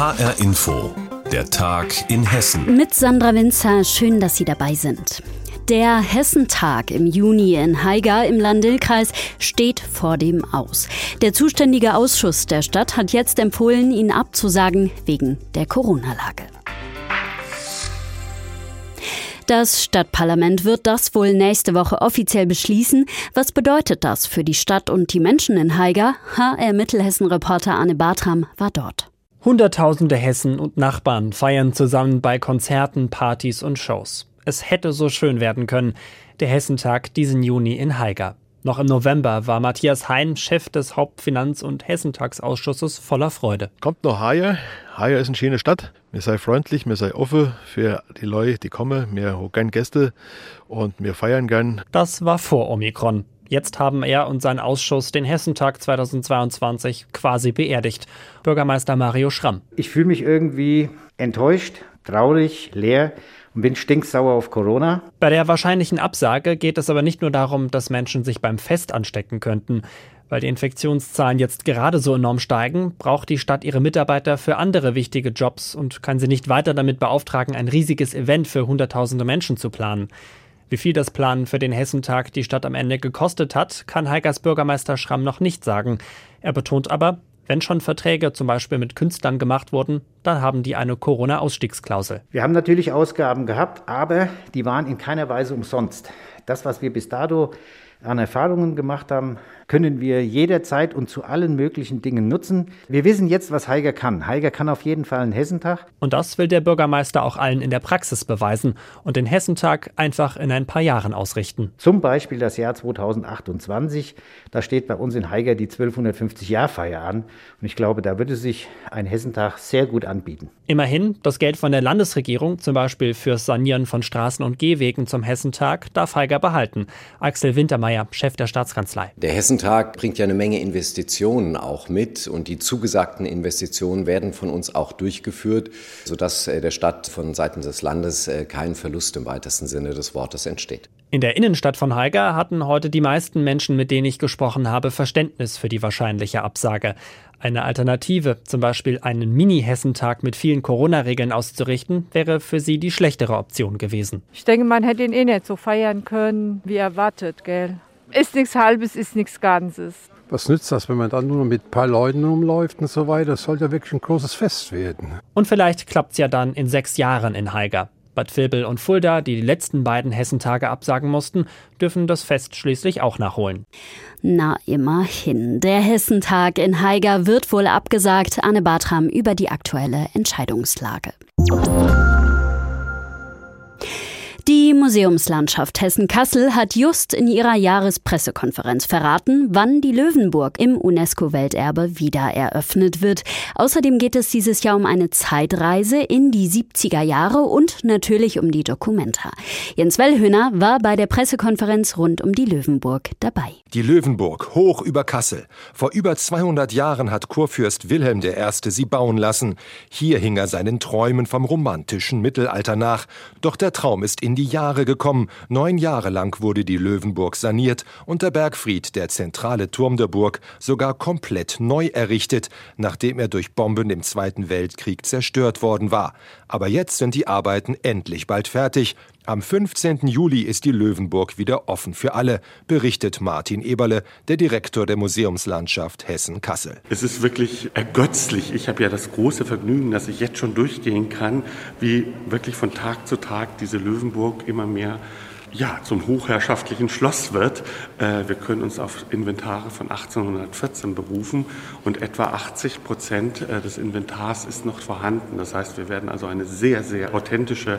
HR Info, der Tag in Hessen. Mit Sandra Winzer, schön, dass Sie dabei sind. Der Hessentag im Juni in Haiger im Landil-Kreis steht vor dem Aus. Der zuständige Ausschuss der Stadt hat jetzt empfohlen, ihn abzusagen wegen der Corona-Lage. Das Stadtparlament wird das wohl nächste Woche offiziell beschließen. Was bedeutet das für die Stadt und die Menschen in Haiger? HR Mittelhessen-Reporter Anne Bartram war dort. Hunderttausende Hessen und Nachbarn feiern zusammen bei Konzerten, Partys und Shows. Es hätte so schön werden können, der Hessentag diesen Juni in Haiger. Noch im November war Matthias Hein Chef des Hauptfinanz- und Hessentagsausschusses voller Freude. Kommt noch Haier. Haier ist eine schöne Stadt. Wir sei freundlich, wir sei offen für die Leute, die kommen. Haben gerne Gäste und wir feiern gern. Das war vor Omikron. Jetzt haben er und sein Ausschuss den Hessentag 2022 quasi beerdigt. Bürgermeister Mario Schramm. Ich fühle mich irgendwie enttäuscht, traurig, leer und bin stinksauer auf Corona. Bei der wahrscheinlichen Absage geht es aber nicht nur darum, dass Menschen sich beim Fest anstecken könnten. Weil die Infektionszahlen jetzt gerade so enorm steigen, braucht die Stadt ihre Mitarbeiter für andere wichtige Jobs und kann sie nicht weiter damit beauftragen, ein riesiges Event für Hunderttausende Menschen zu planen. Wie viel das Planen für den Hessentag die Stadt am Ende gekostet hat, kann Heikers Bürgermeister Schramm noch nicht sagen. Er betont aber, wenn schon Verträge zum Beispiel mit Künstlern gemacht wurden, dann haben die eine Corona-Ausstiegsklausel. Wir haben natürlich Ausgaben gehabt, aber die waren in keiner Weise umsonst. Das, was wir bis dato an Erfahrungen gemacht haben, können wir jederzeit und zu allen möglichen Dingen nutzen. Wir wissen jetzt, was Heiger kann. Heiger kann auf jeden Fall einen Hessentag. Und das will der Bürgermeister auch allen in der Praxis beweisen und den Hessentag einfach in ein paar Jahren ausrichten. Zum Beispiel das Jahr 2028. Da steht bei uns in Heiger die 1250-Jahr-Feier an. Und ich glaube, da würde sich ein Hessentag sehr gut anbieten. Immerhin, das Geld von der Landesregierung, zum Beispiel fürs Sanieren von Straßen und Gehwegen zum Hessentag, darf Heiger behalten. Axel Wintermeyer, Chef der Staatskanzlei. Der Hessentag Tag bringt ja eine Menge Investitionen auch mit und die zugesagten Investitionen werden von uns auch durchgeführt, sodass äh, der Stadt von Seiten des Landes äh, kein Verlust im weitesten Sinne des Wortes entsteht. In der Innenstadt von Haiger hatten heute die meisten Menschen, mit denen ich gesprochen habe, Verständnis für die wahrscheinliche Absage. Eine Alternative, zum Beispiel einen Mini-Hessentag mit vielen Corona-Regeln auszurichten, wäre für sie die schlechtere Option gewesen. Ich denke, man hätte ihn eh nicht so feiern können, wie erwartet, gell? Ist nichts Halbes, ist nichts Ganzes. Was nützt das, wenn man dann nur mit ein paar Leuten rumläuft und so weiter? Das soll ja wirklich ein großes Fest werden. Und vielleicht klappt es ja dann in sechs Jahren in Haiger. Bad Vilbel und Fulda, die die letzten beiden Hessentage absagen mussten, dürfen das Fest schließlich auch nachholen. Na, immerhin. Der Hessentag in Haiger wird wohl abgesagt. Anne Bartram über die aktuelle Entscheidungslage. Die Museumslandschaft Hessen-Kassel hat just in ihrer Jahrespressekonferenz verraten, wann die Löwenburg im UNESCO-Welterbe wieder eröffnet wird. Außerdem geht es dieses Jahr um eine Zeitreise in die 70er Jahre und natürlich um die Dokumenta. Jens Wellhöhner war bei der Pressekonferenz rund um die Löwenburg dabei. Die Löwenburg, hoch über Kassel. Vor über 200 Jahren hat Kurfürst Wilhelm I. sie bauen lassen. Hier hing er seinen Träumen vom romantischen Mittelalter nach. Doch der Traum ist in die Jahre gekommen. Neun Jahre lang wurde die Löwenburg saniert und der Bergfried, der zentrale Turm der Burg, sogar komplett neu errichtet, nachdem er durch Bomben im Zweiten Weltkrieg zerstört worden war. Aber jetzt sind die Arbeiten endlich bald fertig. Am 15. Juli ist die Löwenburg wieder offen für alle, berichtet Martin Eberle, der Direktor der Museumslandschaft Hessen-Kassel. Es ist wirklich ergötzlich. Ich habe ja das große Vergnügen, dass ich jetzt schon durchgehen kann, wie wirklich von Tag zu Tag diese Löwenburg immer mehr ja, zum hochherrschaftlichen Schloss wird. Äh, wir können uns auf Inventare von 1814 berufen und etwa 80 Prozent äh, des Inventars ist noch vorhanden. Das heißt, wir werden also eine sehr, sehr authentische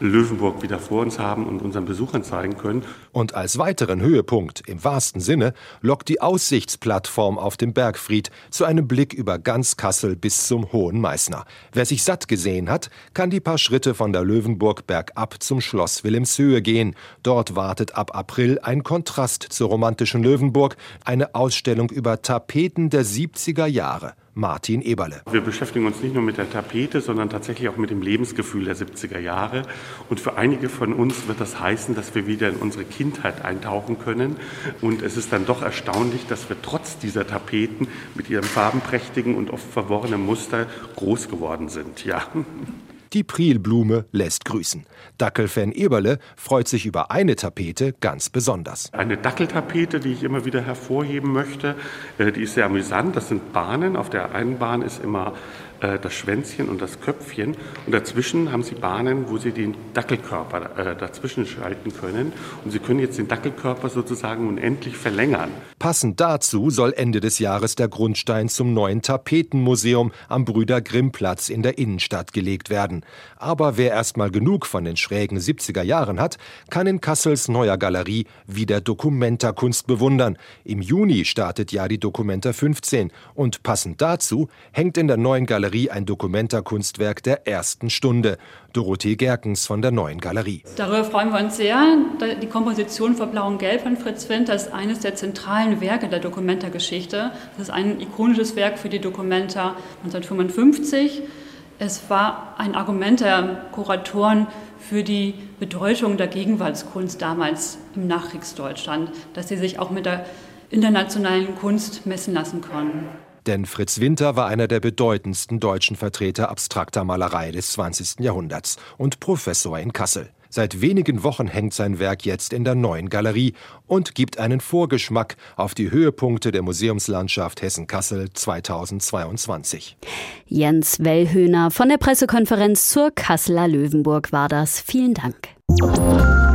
Löwenburg wieder vor uns haben und unseren Besuchern zeigen können. Und als weiteren Höhepunkt im wahrsten Sinne lockt die Aussichtsplattform auf dem Bergfried zu einem Blick über ganz Kassel bis zum Hohen Meißner. Wer sich satt gesehen hat, kann die paar Schritte von der Löwenburg bergab zum Schloss Wilhelmshöhe gehen Dort wartet ab April ein Kontrast zur romantischen Löwenburg, eine Ausstellung über Tapeten der 70er Jahre. Martin Eberle. Wir beschäftigen uns nicht nur mit der Tapete, sondern tatsächlich auch mit dem Lebensgefühl der 70er Jahre. Und für einige von uns wird das heißen, dass wir wieder in unsere Kindheit eintauchen können. Und es ist dann doch erstaunlich, dass wir trotz dieser Tapeten mit ihrem farbenprächtigen und oft verworrenen Muster groß geworden sind. Ja. Die Prilblume lässt grüßen. Dackelfan Eberle freut sich über eine Tapete ganz besonders. Eine Dackeltapete, die ich immer wieder hervorheben möchte, äh, die ist sehr amüsant. Das sind Bahnen. Auf der einen Bahn ist immer äh, das Schwänzchen und das Köpfchen. Und dazwischen haben Sie Bahnen, wo Sie den Dackelkörper äh, dazwischen schalten können. Und Sie können jetzt den Dackelkörper sozusagen unendlich verlängern. Passend dazu soll Ende des Jahres der Grundstein zum neuen Tapetenmuseum am Brüder Grimm Platz in der Innenstadt gelegt werden. Aber wer erst mal genug von den schrägen 70er Jahren hat, kann in Kassels neuer Galerie wieder Dokumentarkunst bewundern. Im Juni startet ja die Dokumenta 15 und passend dazu hängt in der neuen Galerie Galerie ein Dokumentarkunstwerk der ersten Stunde. Dorothee Gerkens von der Neuen Galerie. Darüber freuen wir uns sehr. Die Komposition vor Blau und Gelb von Fritz Winter ist eines der zentralen Werke der Dokumentargeschichte. Das ist ein ikonisches Werk für die Dokumenta 1955. Es war ein Argument der Kuratoren für die Bedeutung der Gegenwartskunst damals im Nachkriegsdeutschland, dass sie sich auch mit der internationalen Kunst messen lassen konnten. Denn Fritz Winter war einer der bedeutendsten deutschen Vertreter abstrakter Malerei des 20. Jahrhunderts und Professor in Kassel. Seit wenigen Wochen hängt sein Werk jetzt in der neuen Galerie und gibt einen Vorgeschmack auf die Höhepunkte der Museumslandschaft Hessen-Kassel 2022. Jens Wellhöhner von der Pressekonferenz zur Kasseler Löwenburg war das. Vielen Dank.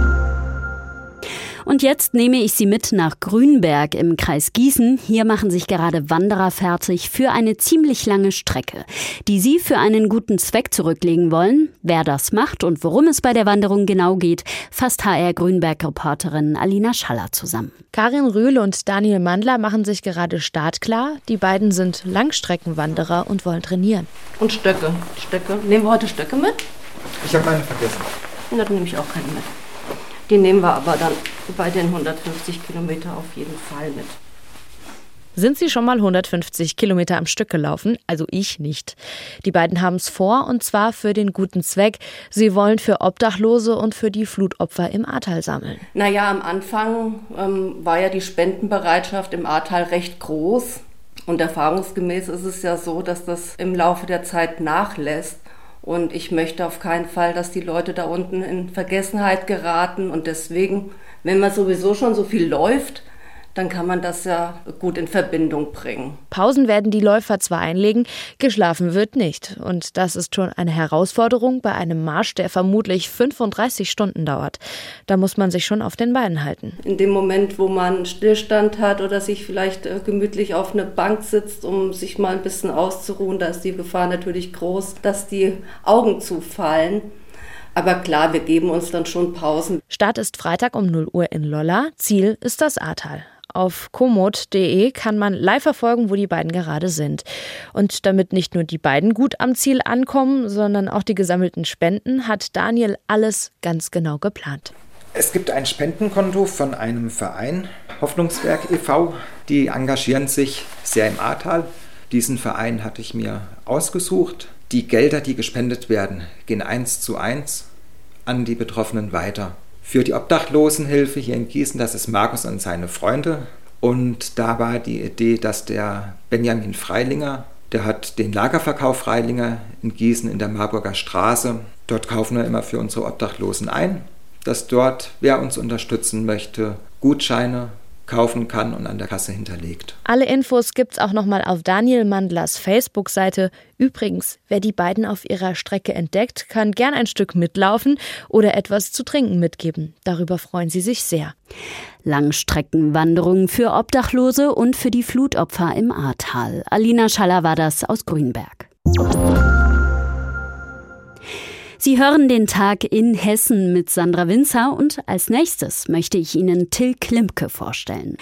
Und jetzt nehme ich Sie mit nach Grünberg im Kreis Gießen. Hier machen sich gerade Wanderer fertig für eine ziemlich lange Strecke, die Sie für einen guten Zweck zurücklegen wollen. Wer das macht und worum es bei der Wanderung genau geht, fasst HR Grünberg-Reporterin Alina Schaller zusammen. Karin Rühl und Daniel Mandler machen sich gerade startklar. Die beiden sind Langstreckenwanderer und wollen trainieren. Und Stöcke. Stöcke. Nehmen wir heute Stöcke mit? Ich habe meine vergessen. Na, dann nehme ich auch keine mit. Die nehmen wir aber dann bei den 150 Kilometer auf jeden Fall mit. Sind Sie schon mal 150 Kilometer am Stück gelaufen? Also ich nicht. Die beiden haben es vor und zwar für den guten Zweck. Sie wollen für Obdachlose und für die Flutopfer im Ahrtal sammeln. Naja, am Anfang ähm, war ja die Spendenbereitschaft im Ahrtal recht groß. Und erfahrungsgemäß ist es ja so, dass das im Laufe der Zeit nachlässt. Und ich möchte auf keinen Fall, dass die Leute da unten in Vergessenheit geraten. Und deswegen, wenn man sowieso schon so viel läuft, dann kann man das ja gut in Verbindung bringen. Pausen werden die Läufer zwar einlegen, geschlafen wird nicht. Und das ist schon eine Herausforderung bei einem Marsch, der vermutlich 35 Stunden dauert. Da muss man sich schon auf den Beinen halten. In dem Moment, wo man Stillstand hat oder sich vielleicht äh, gemütlich auf eine Bank sitzt, um sich mal ein bisschen auszuruhen, da ist die Gefahr natürlich groß, dass die Augen zufallen. Aber klar, wir geben uns dann schon Pausen. Start ist Freitag um 0 Uhr in Lolla. Ziel ist das Ahrtal. Auf komoot.de kann man live verfolgen, wo die beiden gerade sind. Und damit nicht nur die beiden gut am Ziel ankommen, sondern auch die gesammelten Spenden, hat Daniel alles ganz genau geplant. Es gibt ein Spendenkonto von einem Verein, Hoffnungswerk e.V., die engagieren sich sehr im Ahrtal. Diesen Verein hatte ich mir ausgesucht. Die Gelder, die gespendet werden, gehen eins zu eins an die Betroffenen weiter für die Obdachlosenhilfe hier in Gießen. Das ist Markus und seine Freunde. Und da war die Idee, dass der Benjamin Freilinger, der hat den Lagerverkauf Freilinger in Gießen in der Marburger Straße. Dort kaufen wir immer für unsere Obdachlosen ein, dass dort, wer uns unterstützen möchte, Gutscheine kaufen kann und an der Kasse hinterlegt. Alle Infos gibt's auch nochmal auf Daniel Mandlers Facebook-Seite. Übrigens, wer die beiden auf ihrer Strecke entdeckt, kann gern ein Stück mitlaufen oder etwas zu trinken mitgeben. Darüber freuen sie sich sehr. Langstreckenwanderungen für Obdachlose und für die Flutopfer im Ahrtal. Alina Schaller war das aus Grünberg. Sie hören den Tag in Hessen mit Sandra Winzer und als nächstes möchte ich Ihnen Till Klimke vorstellen.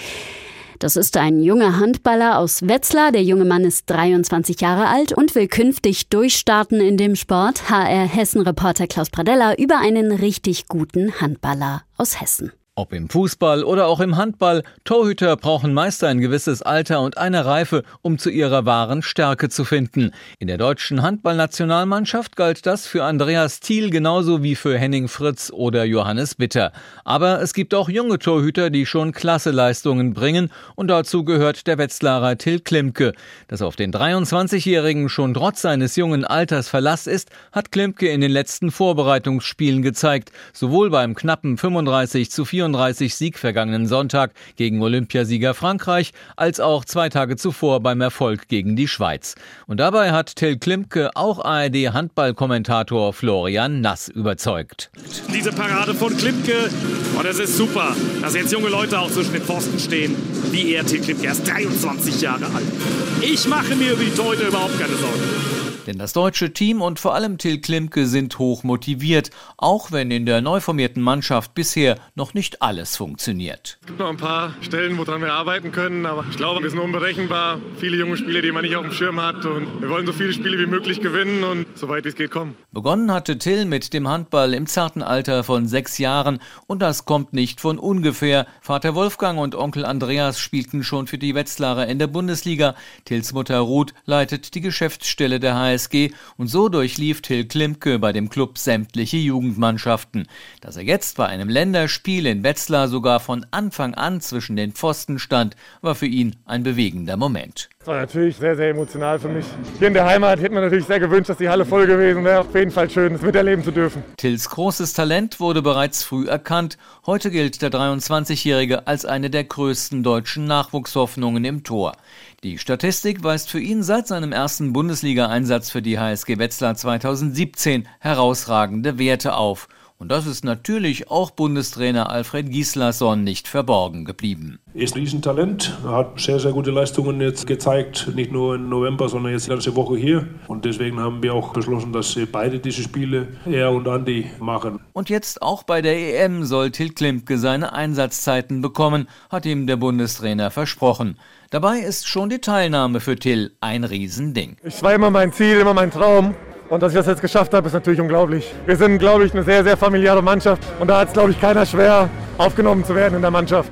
Das ist ein junger Handballer aus Wetzlar. Der junge Mann ist 23 Jahre alt und will künftig durchstarten in dem Sport. HR Hessen-Reporter Klaus Pradella über einen richtig guten Handballer aus Hessen. Ob im Fußball oder auch im Handball, Torhüter brauchen meist ein gewisses Alter und eine Reife, um zu ihrer wahren Stärke zu finden. In der deutschen Handballnationalmannschaft galt das für Andreas Thiel genauso wie für Henning Fritz oder Johannes Bitter. Aber es gibt auch junge Torhüter, die schon klasse Leistungen bringen und dazu gehört der Wetzlarer Till Klimke. Dass auf den 23-Jährigen schon trotz seines jungen Alters Verlass ist, hat Klimke in den letzten Vorbereitungsspielen gezeigt, sowohl beim knappen 35 zu 4 34 Sieg vergangenen Sonntag gegen Olympiasieger Frankreich, als auch zwei Tage zuvor beim Erfolg gegen die Schweiz. Und dabei hat Till Klimke auch ARD-Handballkommentator Florian Nass überzeugt. Diese Parade von Klimke, oh, das ist super, dass jetzt junge Leute auch zwischen den Pfosten stehen, wie er, Till Klimke, er ist 23 Jahre alt. Ich mache mir über die Torhüter überhaupt keine Sorgen. Denn das deutsche Team und vor allem Till Klimke sind hoch motiviert, auch wenn in der neu formierten Mannschaft bisher noch nicht alles funktioniert. Es gibt noch ein paar Stellen, woran wir arbeiten können, aber ich glaube, wir sind unberechenbar. Viele junge Spieler, die man nicht auf dem Schirm hat und wir wollen so viele Spiele wie möglich gewinnen und soweit es geht kommen. Begonnen hatte Till mit dem Handball im zarten Alter von sechs Jahren und das kommt nicht von ungefähr. Vater Wolfgang und Onkel Andreas spielten schon für die Wetzlarer in der Bundesliga. Tills Mutter Ruth leitet die Geschäftsstelle der HSG HSG und so durchlief Till Klimke bei dem Club sämtliche Jugendmannschaften. Dass er jetzt bei einem Länderspiel in Wetzlar sogar von Anfang an zwischen den Pfosten stand, war für ihn ein bewegender Moment. Das war natürlich sehr, sehr emotional für mich. Hier in der Heimat hätte man natürlich sehr gewünscht, dass die Halle voll gewesen wäre. Auf jeden Fall schön, das miterleben zu dürfen. Tills großes Talent wurde bereits früh erkannt. Heute gilt der 23-Jährige als eine der größten deutschen Nachwuchshoffnungen im Tor. Die Statistik weist für ihn seit seinem ersten Bundesliga-Einsatz für die HSG Wetzlar 2017 herausragende Werte auf. Und das ist natürlich auch Bundestrainer Alfred Gislason nicht verborgen geblieben. Er ist ein Riesentalent, hat sehr, sehr gute Leistungen jetzt gezeigt, nicht nur im November, sondern jetzt die ganze Woche hier. Und deswegen haben wir auch beschlossen, dass beide diese Spiele, er und Andi, machen. Und jetzt auch bei der EM soll Till Klimke seine Einsatzzeiten bekommen, hat ihm der Bundestrainer versprochen. Dabei ist schon die Teilnahme für Till ein Riesending. Es war immer mein Ziel, immer mein Traum. Und dass ich das jetzt geschafft habe, ist natürlich unglaublich. Wir sind, glaube ich, eine sehr, sehr familiäre Mannschaft. Und da hat es, glaube ich, keiner schwer, aufgenommen zu werden in der Mannschaft.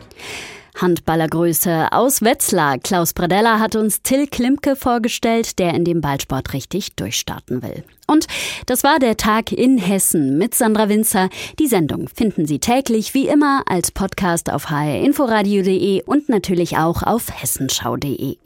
Handballergröße aus Wetzlar. Klaus Bradella hat uns Till Klimke vorgestellt, der in dem Ballsport richtig durchstarten will. Und das war der Tag in Hessen mit Sandra Winzer. Die Sendung finden Sie täglich wie immer als Podcast auf hrinforadio.de und natürlich auch auf hessenschau.de.